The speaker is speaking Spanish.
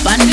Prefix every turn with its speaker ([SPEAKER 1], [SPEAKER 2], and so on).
[SPEAKER 1] pan